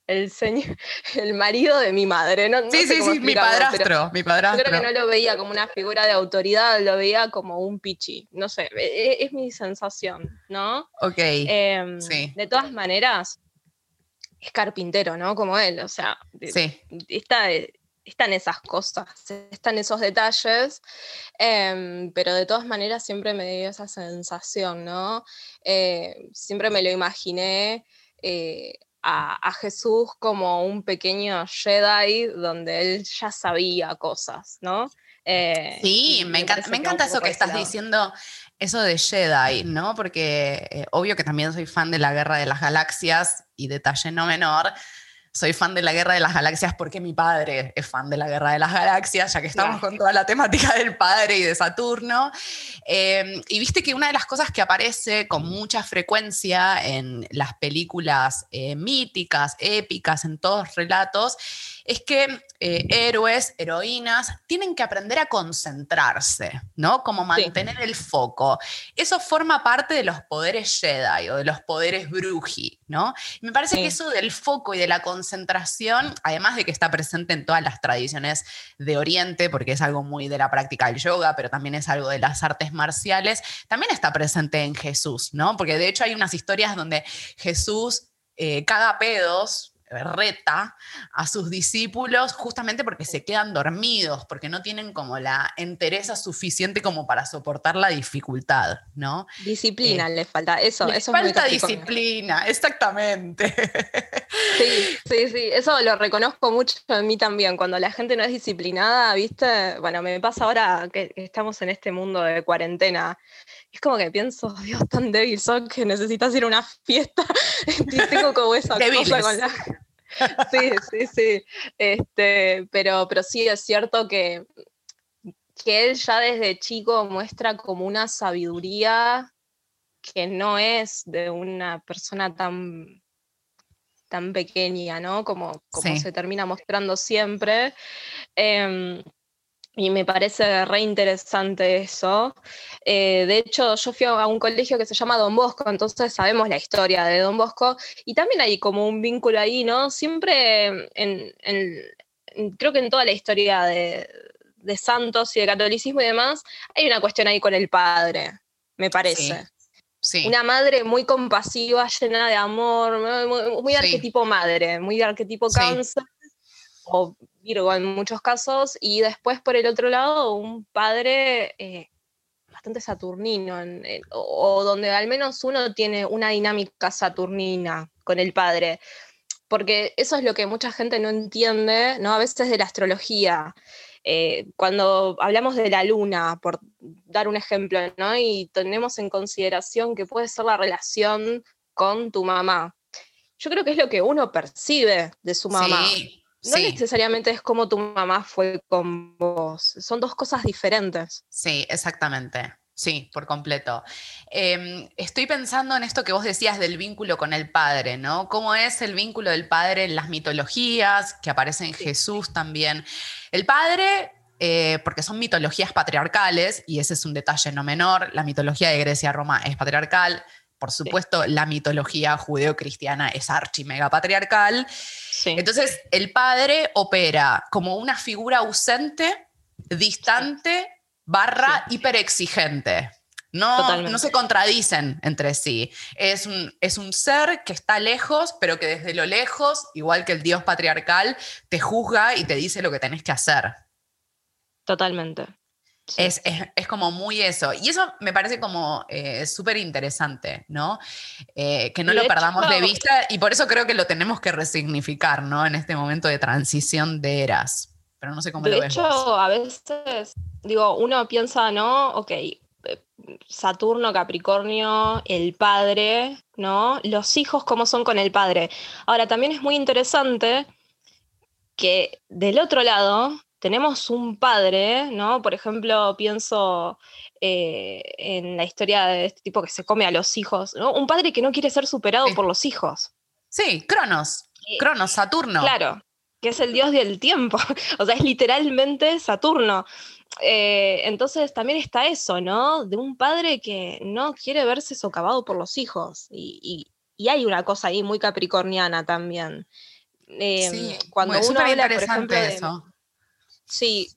el señor, el marido de mi madre. No, sí, sí, sí, mi padrastro, mi padrastro. creo que no lo veía como una figura de autoridad, lo veía como un pichi. No sé, e, e, es, mi sensación, ¿no? Ok. Em, de todas maneras, es carpintero, ¿no? Como él, o sea, sí. está, están esas cosas, están esos detalles, em, pero de todas maneras siempre me dio esa sensación, ¿no? Eh, siempre me lo imaginé eh, a, Jesús como un pequeño Jedi donde él ya sabía cosas, ¿no? Eh, sí, me encanta, me encanta eso que estás diciendo, eso de Jedi, ¿no? Porque obvio que también soy fan de la Guerra de las Galaxias y detalle no menor, soy fan de la Guerra de las Galaxias porque mi padre es fan de la Guerra de las Galaxias, ya que estamos con toda la temática del padre y de Saturno. Em, y viste que una de las cosas que aparece con mucha frecuencia en las películas eh, míticas, épicas, en todos relatos, es que eh, héroes, heroínas, tienen que aprender a concentrarse, ¿no? Como mantener el foco. Eso forma parte de los poderes Jedi o de los poderes Bruji, ¿no? me parece que eso del foco y de la concentración, además de que está presente en todas las tradiciones de Oriente, porque es algo muy de la práctica del yoga, pero también es algo de las artes marciales, también está presente en Jesús, ¿no? Porque de hecho hay unas historias donde Jesús eh, caga pedos reta a sus discípulos justamente porque se quedan dormidos, porque no tienen como la entereza suficiente como para soportar la dificultad, ¿no? Disciplina eh, les falta, eso, les falta disciplina, exactamente. Sí, sí, sí, eso lo reconozco mucho en mí también, cuando la gente no es disciplinada, ¿viste? Bueno, me pasa ahora que estamos en este mundo de cuarentena, es como que pienso, Dios, tan débil son que necesitas ir a una fiesta tengo como esa cosa con la... Sí, sí, sí. Este, pero, pero sí es cierto que, que él ya desde chico muestra como una sabiduría que no es de una persona tan, tan pequeña, ¿no? Como, como se termina mostrando siempre. Em, y me parece re interesante eso. Eh, de hecho, yo fui a un colegio que se llama Don Bosco, entonces sabemos la historia de Don Bosco y también hay como un vínculo ahí, ¿no? Siempre, en, creo que en toda la historia de, santos y de catolicismo y demás, hay una cuestión ahí con el padre, me parece. Sí. Una madre muy compasiva, llena de amor, muy, arquetipo madre, muy arquetipo cáncer o Virgo en muchos casos, y después por el otro lado un padre eh, bastante saturnino, o, donde al menos uno tiene una dinámica saturnina con el padre, porque eso es lo que mucha gente no entiende, ¿no? A veces de la astrología. Eh, cuando hablamos de la luna, por dar un ejemplo, ¿no? y tenemos en consideración que puede ser la relación con tu mamá. Yo creo que es lo que uno percibe de su mamá. Sí no necesariamente es como tu mamá fue con vos, son dos cosas diferentes. Sí, exactamente. Sí, por completo. Em, estoy pensando en esto que vos decías del vínculo con el Padre, ¿no? ¿Cómo es el vínculo del Padre en las mitologías, que aparece en Jesús también? El Padre, eh, porque son mitologías patriarcales, y ese es un detalle no menor, la mitología de Grecia-Roma es patriarcal, por supuesto, la mitología judeocristiana es archi mega patriarcal. Entonces, el padre opera como una figura ausente, distante, barra hiperexigente. No, no, se contradicen entre sí. Es un, es un ser que está lejos, pero que desde lo lejos, igual que el dios patriarcal, te juzga y te dice lo que tenés que hacer. Totalmente. Es, como muy eso. Y eso me parece como eh, súper interesante, ¿no? Eh, que no lo perdamos de vista y por eso creo que lo tenemos que resignificar, ¿no? En este momento de transición de eras. Pero no sé cómo lo ves. De hecho, a veces, digo, uno piensa, ¿no? Ok, eh, Saturno, Capricornio, el padre, ¿no? Los hijos, ¿cómo son con el padre? Ahora, también es muy interesante que del otro lado tenemos un padre, ¿no? Por ejemplo, pienso eh, en la historia de este tipo que se come a los hijos, ¿no? Un padre que no quiere ser superado por los hijos. Sí, Cronos. Eh, Cronos, Saturno. Claro, que es el dios del tiempo. o sea, es literalmente Saturno. Eh, entonces también está eso, ¿no? De un padre que no quiere verse socavado por los hijos. Y, hay una cosa ahí muy capricorniana también. sí, cuando uno habla, por ejemplo, eso. Sí,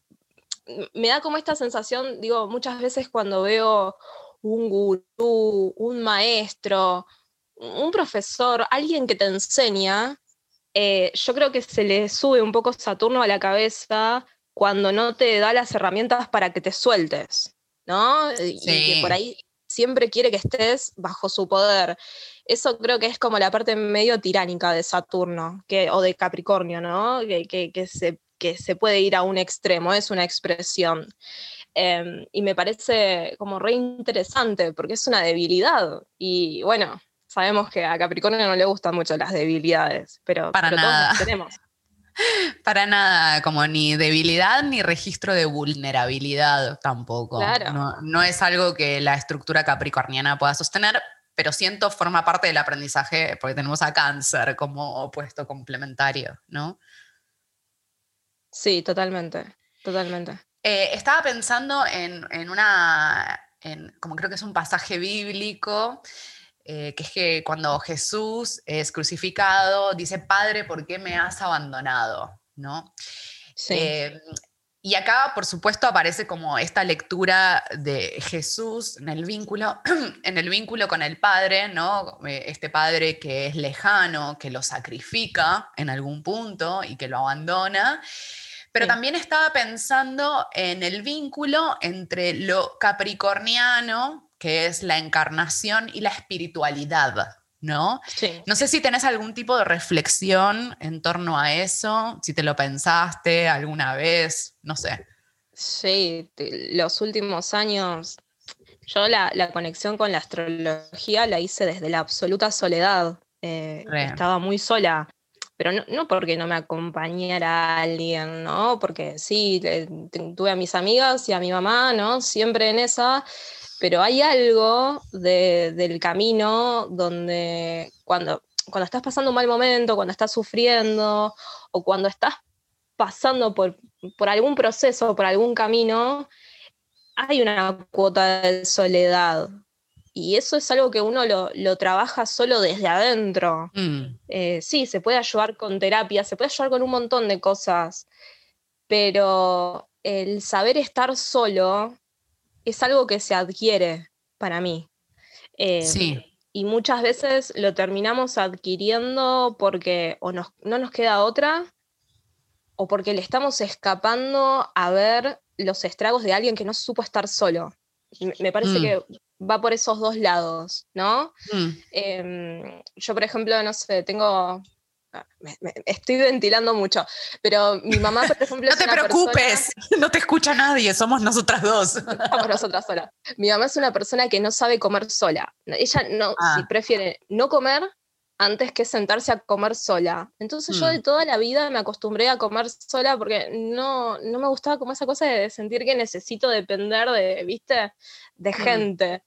me da como esta sensación, digo, muchas veces cuando veo un gurú, un maestro, un profesor, alguien que te enseña, eh, yo creo que se le sube un poco Saturno a la cabeza cuando no te da las herramientas para que te sueltes, ¿no? Y que por ahí siempre quiere que estés bajo su poder. Eso creo que es como la parte medio tiránica de Saturno que, o de Capricornio, ¿no? Que, que, se, que se puede ir a un extremo, es una expresión. Em, y me parece como re interesante porque es una debilidad. Y bueno, sabemos que a Capricornio no le gustan mucho las debilidades, pero, Para nada. todos tenemos. Para nada, como ni debilidad ni registro de vulnerabilidad tampoco. No, no, es algo que la estructura capricorniana pueda sostener, pero siento forma parte del aprendizaje porque tenemos a cáncer como opuesto complementario, ¿no? Sí, totalmente, totalmente. Eh, estaba pensando en, en una, en, como creo que es un pasaje bíblico, eh, que es que cuando Jesús es crucificado, dice, Padre, ¿por qué me has abandonado? ¿No? Eh, y acá, por supuesto, aparece como esta lectura de Jesús en el vínculo, en el vínculo con el Padre, ¿no? Este Padre que es lejano, que lo sacrifica en algún punto y que lo abandona. Pero también estaba pensando en el vínculo entre lo capricorniano, que es la encarnación y la espiritualidad, ¿no? No sé si tenés algún tipo de reflexión en torno a eso, si te lo pensaste alguna vez, no sé. Sí, los últimos años, yo la, conexión con la astrología la hice desde la absoluta soledad. Eh, estaba muy sola, pero no, no, porque no me acompañara alguien, ¿no? Porque sí, tuve a mis amigas y a mi mamá, ¿no? Siempre en esa, pero hay algo del camino donde cuando, cuando estás pasando un mal momento, cuando estás sufriendo o cuando estás pasando por, por algún proceso, por algún camino, hay una cuota de soledad. Y eso es algo que uno lo, trabaja solo desde adentro. Mm. Eh, sí, se puede ayudar con terapia, se puede ayudar con un montón de cosas, pero el saber estar solo es algo que se adquiere para mí. Eh, sí. Y muchas veces lo terminamos adquiriendo porque o no nos queda otra o porque le estamos escapando a ver los estragos de alguien que no supo estar solo. Me parece mm. que va por esos dos lados, ¿no? Mm. Em, yo, por ejemplo, no sé, tengo estoy ventilando mucho, pero mi mamá, por ejemplo... no te preocupes, no te escucha nadie, somos nosotras dos. Somos nosotras solas. Mi mamá es una persona que no sabe comer sola. Ella no, ah. prefiere no comer antes que sentarse a comer sola. Entonces yo de mm. toda la vida me acostumbré a comer sola porque no, no me gustaba como esa cosa de sentir que necesito depender de, ¿viste? De mm. gente.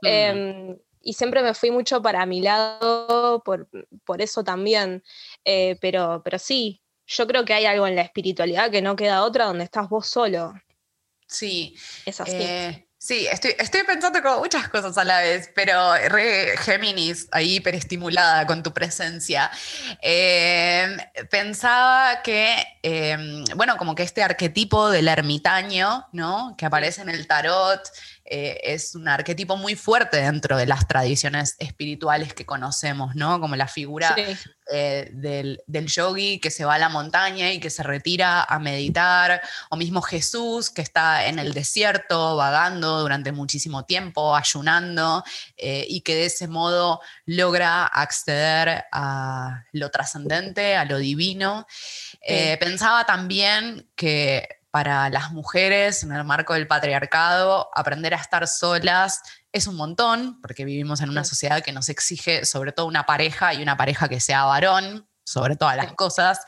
Mm. Em, y siempre me fui mucho para mi lado por, eso también. Eh, pero, pero sí, yo creo que hay algo en la espiritualidad que no queda otra donde estás vos solo. Sí. Es así. Eh, sí, estoy, estoy pensando como muchas cosas a la vez, pero re Géminis, ahí hiperestimulada con tu presencia. Em, pensaba que, em, bueno, como que este arquetipo del ermitaño, ¿no? Que aparece en el tarot, eh, es un arquetipo muy fuerte dentro de las tradiciones espirituales que conocemos, ¿no? Como la figura eh, del, del, yogi que se va a la montaña y que se retira a meditar, o mismo Jesús que está en el desierto vagando durante muchísimo tiempo, ayunando, eh, y que de ese modo logra acceder a lo trascendente, a lo divino. pensaba también que para las mujeres en el marco del patriarcado, aprender a estar solas es un montón, porque vivimos en una sociedad que nos exige sobre todo una pareja y una pareja que sea varón, sobre todas las cosas,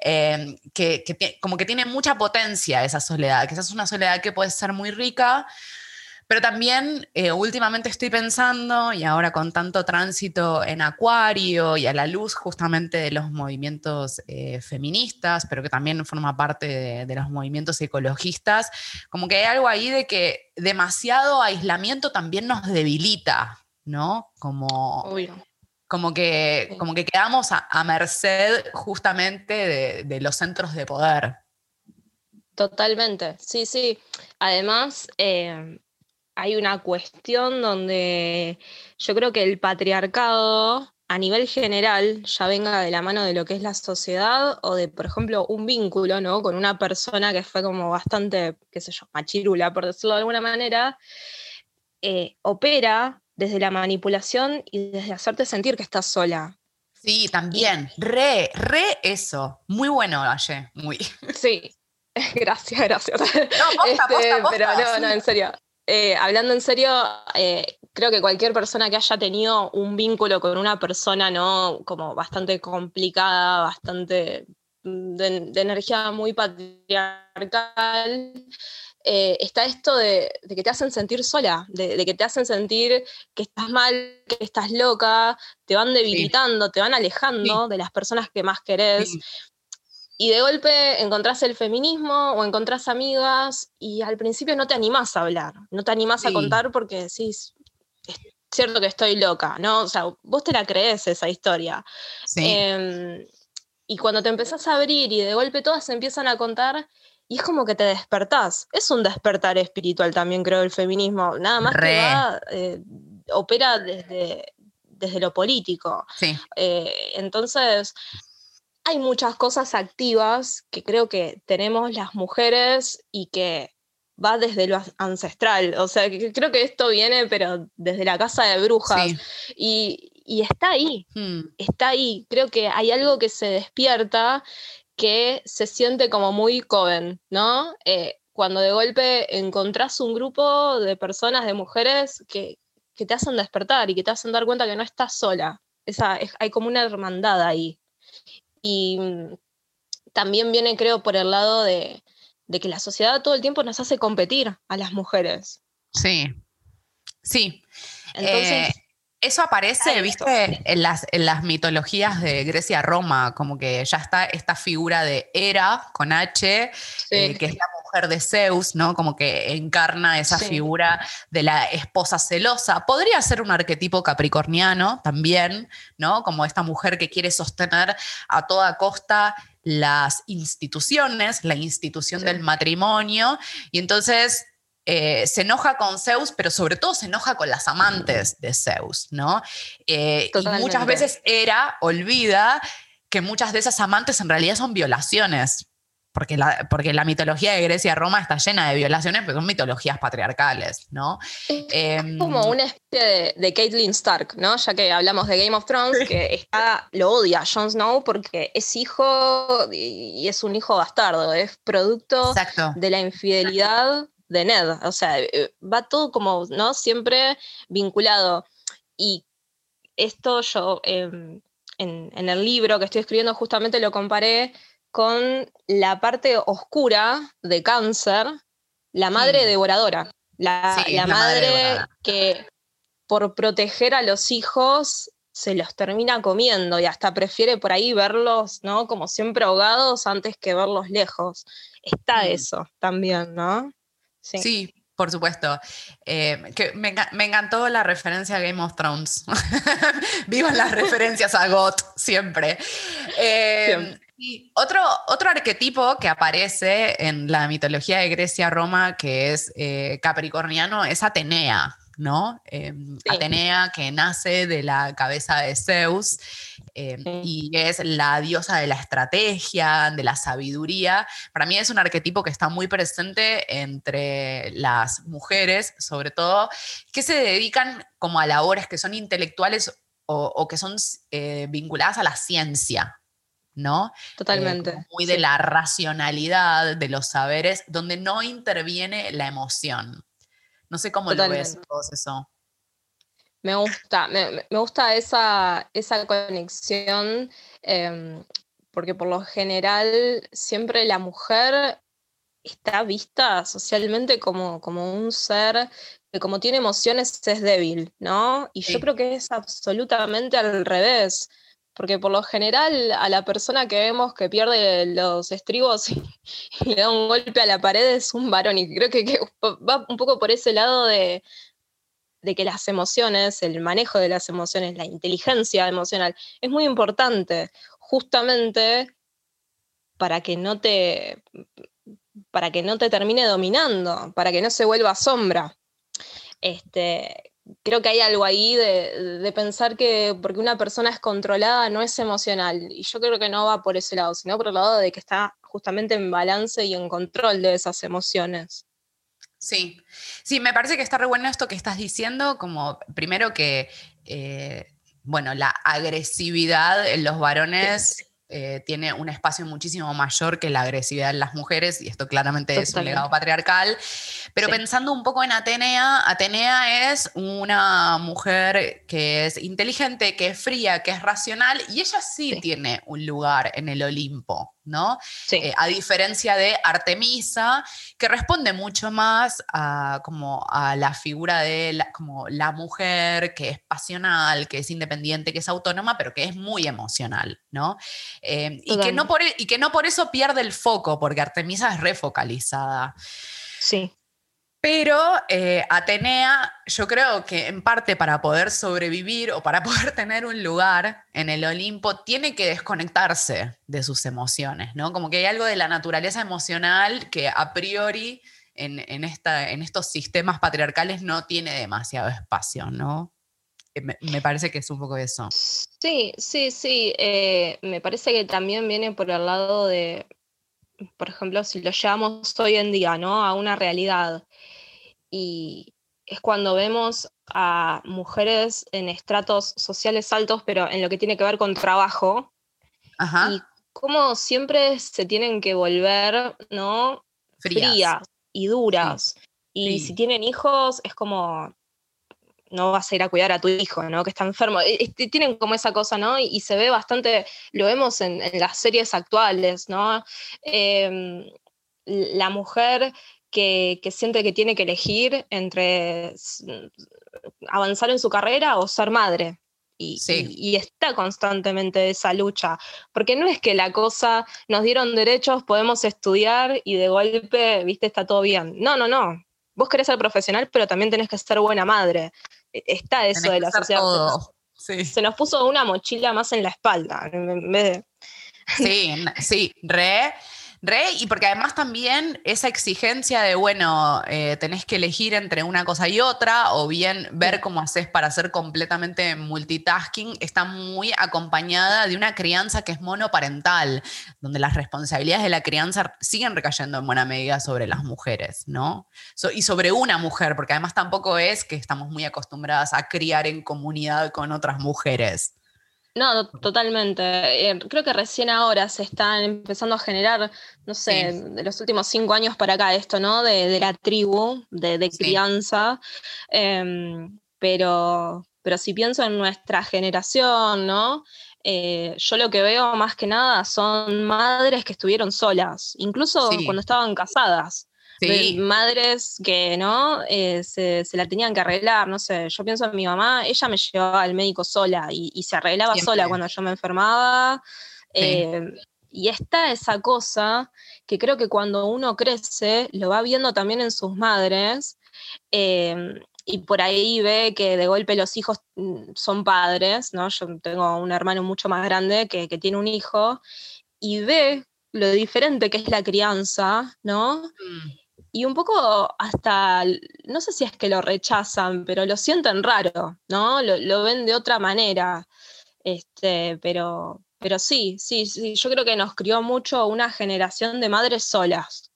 eh, que, como que tiene mucha potencia esa soledad, que esa es una soledad que puede ser muy rica, pero también eh, últimamente estoy pensando, y ahora con tanto tránsito en Acuario y a la luz justamente de los movimientos eh, feministas, pero que también forma parte de, los movimientos ecologistas, como que hay algo ahí de que demasiado aislamiento también nos debilita, ¿no? Como, como, que, como que quedamos a, merced justamente de, los centros de poder. Totalmente, sí, sí. Además, eh, hay una cuestión donde yo creo que el patriarcado a nivel general ya venga de la mano de lo que es la sociedad o de, por ejemplo, un vínculo, ¿no? Con una persona que fue como bastante, qué sé yo, machirula, por decirlo de alguna manera, eh, opera desde la manipulación y desde hacerte sentir que estás sola. Sí, también. Re, re eso. Muy bueno, Valle. Muy. Sí. Gracias, gracias. No, este, Pero no, no, en serio. Eh, hablando en serio, eh, creo que cualquier persona que haya tenido un vínculo con una persona, ¿no? Como bastante complicada, bastante mm, de, energía muy patriarcal, eh, está esto de, que te hacen sentir sola, de, que te hacen sentir que estás mal, que estás loca, te van debilitando, te van alejando de las personas que más querés. Y de golpe encontrás el feminismo o encontrás amigas y al principio no te animás a hablar, no te animás a contar porque decís, es cierto que estoy loca, ¿no? O sea, vos te la crees esa historia. Em, y cuando te empezás a abrir y de golpe todas se empiezan a contar, y es como que te despertás. Es un despertar espiritual también, creo, el feminismo. Nada más que va, eh, opera desde, desde lo político. Eh, entonces, hay muchas cosas activas que creo que tenemos las mujeres y que va desde lo ancestral. O sea, que creo que esto viene, pero desde la casa de brujas. Y, está ahí, hmm. está ahí. Creo que hay algo que se despierta que se siente como muy joven, ¿no? Eh, cuando de golpe encontrás un grupo de personas, de mujeres, que, te hacen despertar y que te hacen dar cuenta que no estás sola. Esa, hay como una hermandad ahí. Y mm, también viene, creo, por el lado de, que la sociedad todo el tiempo nos hace competir a las mujeres. Sí, sí. Entonces, eh, eso aparece, viste, en las, en las mitologías de Grecia-Roma, como que ya está esta figura de Hera con H, eh, que es la mujer de Zeus, ¿no? Como que encarna esa figura de la esposa celosa. Podría ser un arquetipo capricorniano también, ¿no? Como esta mujer que quiere sostener a toda costa las instituciones, la institución del matrimonio, y entonces eh, se enoja con Zeus, pero sobre todo se enoja con las amantes de Zeus, ¿no? Eh, y muchas veces era, olvida que muchas de esas amantes en realidad son violaciones, porque la, porque la mitología de Grecia y Roma está llena de violaciones, pero son mitologías patriarcales, ¿no? Es em, como una especie de, de, Caitlyn Stark, ¿no? Ya que hablamos de Game of Thrones, que está, lo odia a Jon Snow porque es hijo y es un hijo bastardo, es producto de la infidelidad de Ned. O sea, eh, va todo como, ¿no? Siempre vinculado. Y esto yo em, en, el libro que estoy escribiendo justamente lo comparé con la parte oscura de cáncer, la madre devoradora. La, madre, que por proteger a los hijos se los termina comiendo y hasta prefiere por ahí verlos, ¿no? Como siempre ahogados antes que verlos lejos. Está eso también, ¿no? Sí. por supuesto. Eh, que me, encantó la referencia a Game of Thrones. Vivan las referencias a GOT siempre. Eh, y otro, otro arquetipo que aparece en la mitología de Grecia-Roma, que es eh, capricorniano, es Atenea. ¿no? Em, Atenea, que nace de la cabeza de Zeus em, y es la diosa de la estrategia, de la sabiduría. Para mí es un arquetipo que está muy presente entre las mujeres, sobre todo, que se dedican como a labores que son intelectuales o, que son eh, vinculadas a la ciencia, ¿no? Totalmente. Eh, muy de la racionalidad, de los saberes, donde no interviene la emoción. No sé cómo lo ves eso. Me gusta, me, gusta esa, esa conexión, em, porque por lo general siempre la mujer está vista socialmente como, como un ser que como tiene emociones es débil, ¿no? Y yo creo que es absolutamente al revés porque por lo general a la persona que vemos que pierde los estribos y, le da un golpe a la pared es un varón y creo que, va un poco por ese lado de, que las emociones, el manejo de las emociones, la inteligencia emocional es muy importante justamente para que no te para que no te termine dominando, para que no se vuelva sombra. Este, creo que hay algo ahí de, pensar que porque una persona es controlada no es emocional. Y yo creo que no va por ese lado, sino por el lado de que está justamente en balance y en control de esas emociones. Sí, sí, me parece que está re bueno esto que estás diciendo, como primero que, eh, bueno, la agresividad en los varones eh, tiene un espacio muchísimo mayor que la agresividad en las mujeres, y esto claramente es un legado patriarcal. Pero pensando un poco en Atenea, Atenea es una mujer que es inteligente, que es fría, que es racional, y ella sí, tiene un lugar en el Olimpo. ¿No? Eh, a diferencia de Artemisa, que responde mucho más a, como a la figura de la, como la mujer que es pasional, que es independiente, que es autónoma, pero que es muy emocional, ¿no? Eh, y, que no por, y que no por eso pierde el foco, porque Artemisa es refocalizada. Sí. Pero eh, Atenea, yo creo que en parte para poder sobrevivir o para poder tener un lugar en el Olimpo, tiene que desconectarse de sus emociones, ¿no? Como que hay algo de la naturaleza emocional que a priori en, estos sistemas patriarcales no tiene demasiado espacio, ¿no? Eh, me, parece que es un poco eso. Sí, sí, sí. Eh, me parece que también viene por el lado de, por ejemplo, si lo llevamos hoy en día, ¿no? A una realidad y es cuando vemos a mujeres en estratos sociales altos, pero en lo que tiene que ver con trabajo, y cómo siempre se tienen que volver, ¿no? Frías, y duras. Y si tienen hijos, es como, no vas a ir a cuidar a tu hijo, ¿no? Que está enfermo. E, tienen como esa cosa, ¿no? Y, se ve bastante, lo vemos en, las series actuales, ¿no? Em, la mujer que, siente que tiene que elegir entre avanzar en su carrera o ser madre. Y, está constantemente esa lucha, porque no es que la cosa, nos dieron derechos, podemos estudiar y de golpe, viste, está todo bien. No, no, no. Vos querés ser profesional, pero también tenés que ser buena madre. E, está eso de la sociedad. Se nos puso una mochila más en la espalda, en vez de... Sí, sí, re. Re, y porque además también esa exigencia de, bueno, eh, tenés que elegir entre una cosa y otra, o bien ver cómo haces para ser completamente multitasking, está muy acompañada de una crianza que es monoparental, donde las responsabilidades de la crianza siguen recayendo en buena medida sobre las mujeres, ¿no? y sobre una mujer, porque además tampoco es que estamos muy acostumbradas a criar en comunidad con otras mujeres. No, totalmente. Eh, creo que recién ahora se están empezando a generar, no sé, de los últimos cinco años para acá esto, ¿no? De, la tribu, de, crianza. Em, pero, pero si pienso en nuestra generación, ¿no? Eh, yo lo que veo más que nada son madres que estuvieron solas, incluso cuando estaban casadas madres que, ¿no? Eh, se, la tenían que arreglar, no sé, yo pienso en mi mamá, ella me llevaba al médico sola y, se arreglaba sola cuando yo me enfermaba. Eh, y está esa cosa que creo que cuando uno crece, lo va viendo también en sus madres, eh, y por ahí ve que de golpe los hijos mm, son padres, ¿no? Yo tengo un hermano mucho más grande que, que tiene un hijo, y ve lo diferente que es la crianza, ¿no? Mm y un poco hasta, no sé si es que lo rechazan, pero lo sienten raro, ¿no? Lo, ven de otra manera. Este, pero, pero sí, sí, sí, yo creo que nos crió mucho una generación de madres solas.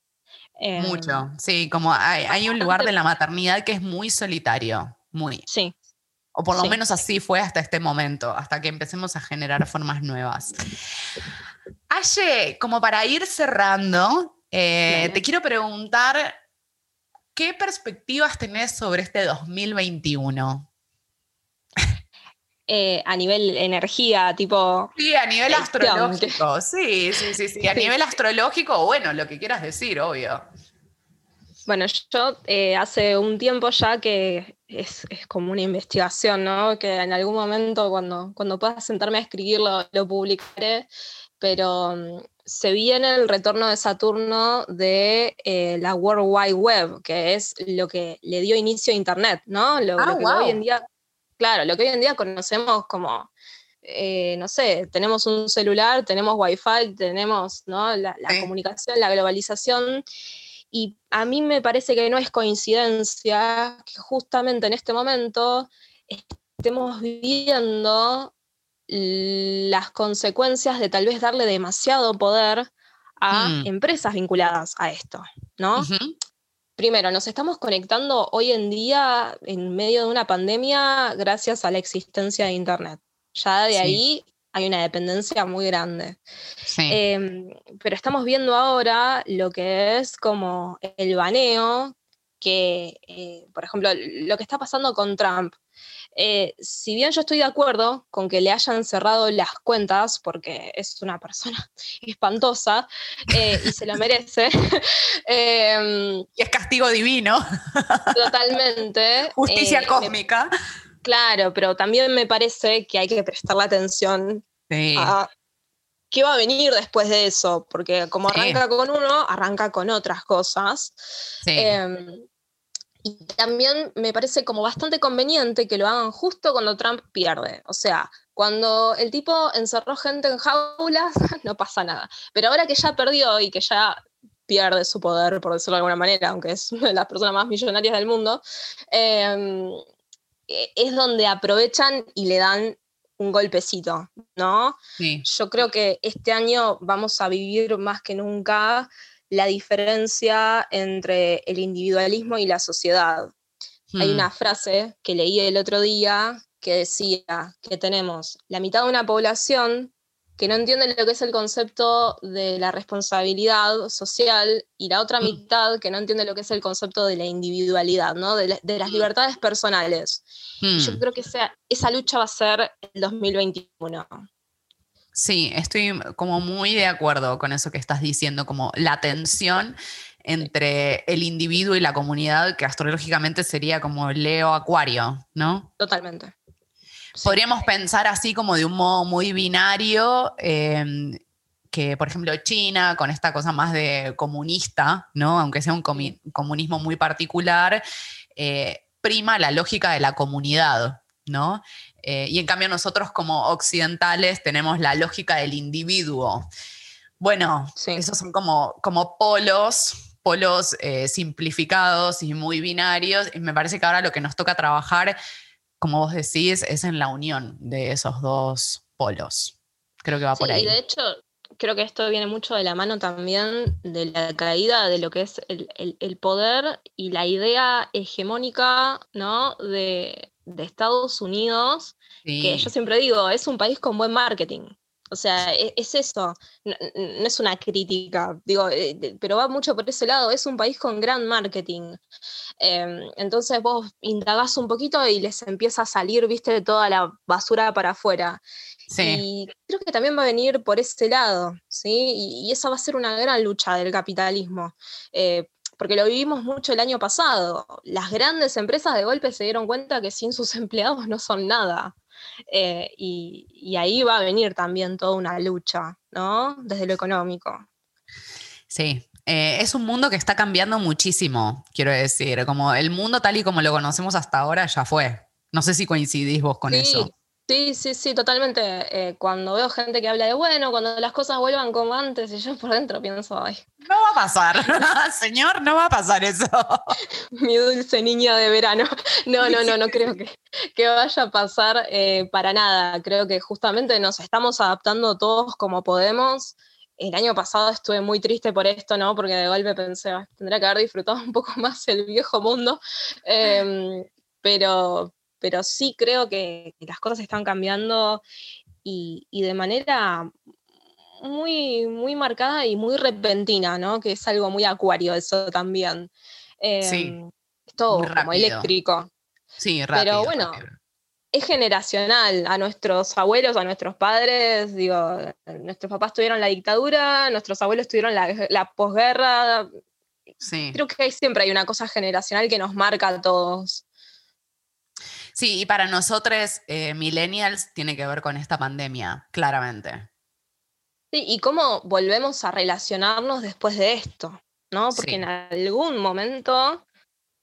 mucho, em, sí, como hay, un lugar de la maternidad que es muy solitario, muy. Sí. O por lo menos así fue hasta este momento, hasta que empecemos a generar formas nuevas. Aye, como para ir cerrando, eh, te quiero preguntar, ¿qué perspectivas tenés sobre este 2021? Eh, a nivel energía, tipo... Sí, a nivel astrológico, sí, sí, sí, sí, a nivel astrológico, bueno, lo que quieras decir, obvio. Bueno, yo eh, hace un tiempo ya que es, como una investigación, ¿no? Que en algún momento cuando, cuando pueda sentarme a escribirlo, lo publicaré, pero mm, se viene el retorno de Saturno de eh, la World Wide Web, que es lo que le dio inicio a Internet, ¿no? Lo, ah, que hoy en día, claro, lo que hoy en día conocemos como, eh, no sé, tenemos un celular, tenemos Wi-Fi, tenemos ¿no? la, comunicación, la globalización, Y a mí me parece que no es coincidencia que justamente en este momento estemos viendo las consecuencias de tal vez darle demasiado poder a mm. empresas vinculadas a esto, ¿no? Primero, nos estamos conectando hoy en día en medio de una pandemia gracias a la existencia de Internet. Ya de ahí hay una dependencia muy grande. Em, pero estamos viendo ahora lo que es como el baneo, que, eh, por ejemplo, lo que está pasando con Trump. Eh, si bien yo estoy de acuerdo con que le hayan cerrado las cuentas, porque es una persona espantosa eh, y se lo merece. Em, y es castigo divino. Totalmente. Justicia cósmica. Claro, pero también me parece que hay que prestarle atención a qué va a venir después de eso, porque como arranca con uno, arranca con otras cosas. Em, y también me parece como bastante conveniente que lo hagan justo cuando Trump pierde. O sea, cuando el tipo encerró gente en jaulas, no pasa nada. Pero ahora que ya perdió y que ya pierde su poder, por decirlo de alguna manera, aunque es una de las personas más millonarias del mundo, eh, e, es donde aprovechan y le dan un golpecito, ¿no? Yo creo que este año vamos a vivir más que nunca la diferencia entre el individualismo y la sociedad. Hay hmm. una frase que leí el otro día que decía que tenemos la mitad de una población que no entienden lo que es el concepto de la responsabilidad social y la otra mm. mitad que no entiende lo que es el concepto de la individualidad, ¿no? de, las mm. libertades personales. Yo creo que esa, esa lucha va a ser el 2021. Sí, estoy como muy de acuerdo con eso que estás diciendo, como la tensión entre el individuo y la comunidad, que astrológicamente sería como Leo Acuario, ¿no? Totalmente. Podríamos pensar así como de un modo muy binario, em, que por ejemplo China, con esta cosa más de comunista, ¿no? aunque sea un comunismo muy particular, eh, prima la lógica de la comunidad, ¿no? Eh, y en cambio nosotros como occidentales tenemos la lógica del individuo. Bueno, esos son como, como polos, polos eh, simplificados y muy binarios, y me parece que ahora lo que nos toca trabajar como vos decís, es en la unión de esos dos polos. Creo que va por ahí. Y de hecho, creo que esto viene mucho de la mano también de la caída de lo que es el, poder y la idea hegemónica ¿no? de, Estados Unidos, que yo siempre digo, es un país con buen marketing. O sea, e, es, eso, no, es una crítica, digo, eh, pero va mucho por ese lado, es un país con gran marketing. Em, entonces vos indagás un poquito y les empieza a salir, viste, toda la basura para afuera. Y creo que también va a venir por ese lado, ¿sí? Y, esa va a ser una gran lucha del capitalismo. Eh, porque lo vivimos mucho el año pasado. Las grandes empresas de golpe se dieron cuenta que sin sus empleados no son nada. Eh, y, y, ahí va a venir también toda una lucha, ¿no? Desde lo económico. Sí, eh, es un mundo que está cambiando muchísimo, quiero decir, como el mundo tal y como lo conocemos hasta ahora ya fue. No sé si coincidís vos con eso. Sí, sí, sí, totalmente. Eh, cuando veo gente que habla de, bueno, cuando las cosas vuelvan como antes, y yo por dentro pienso, ay. No va a pasar, señor, no va a pasar eso. Mi dulce niña de verano. No, no, no, no creo que, que vaya a pasar eh, para nada. Creo que justamente nos estamos adaptando todos como podemos el año pasado estuve muy triste por esto, ¿no? Porque de golpe pensé, tendría que haber disfrutado un poco más el viejo mundo. Em, pero, pero sí creo que, las cosas están cambiando y, de manera muy, muy marcada y muy repentina, ¿no? Que es algo muy acuario eso también. sí. Em, es todo como eléctrico. Sí, rápido. Pero bueno, es generacional. A nuestros abuelos, a nuestros padres, digo, nuestros papás tuvieron la dictadura, nuestros abuelos tuvieron la, posguerra. Sí. Creo que siempre hay una cosa generacional que nos marca a todos. Sí, y para nosotros, eh, millennials, tiene que ver con esta pandemia, claramente. Sí, y cómo volvemos a relacionarnos después de esto, ¿no? Porque en algún momento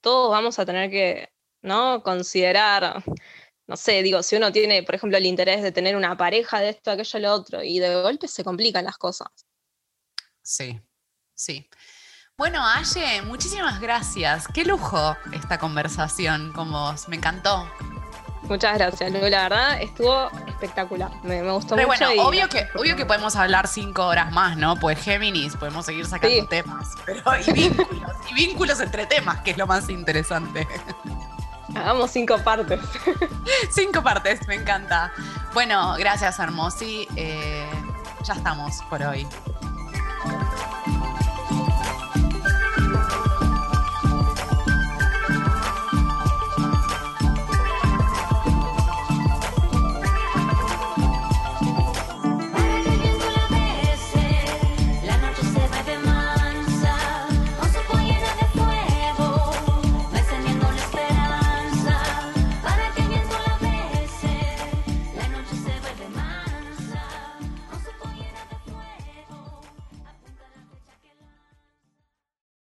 todos vamos a tener que, ¿no? Considerar no sé, digo, si uno tiene, por ejemplo, el interés de tener una pareja de esto, aquello, lo otro, y de golpe se complican las cosas. Sí, sí. Bueno, Aye, muchísimas gracias. Qué lujo esta conversación con vos. Me encantó. Muchas gracias, Lu. La verdad estuvo espectacular. Me, gustó Pero mucho. bueno, obvio, que, obvio que podemos hablar cinco horas más, ¿no? Pues Géminis, podemos seguir sacando temas. Pero y vínculos, y vínculos entre temas, que es lo más interesante. Hagamos cinco partes. cinco partes, me encanta. Bueno, gracias, Hermosi. Eh, ya estamos por hoy.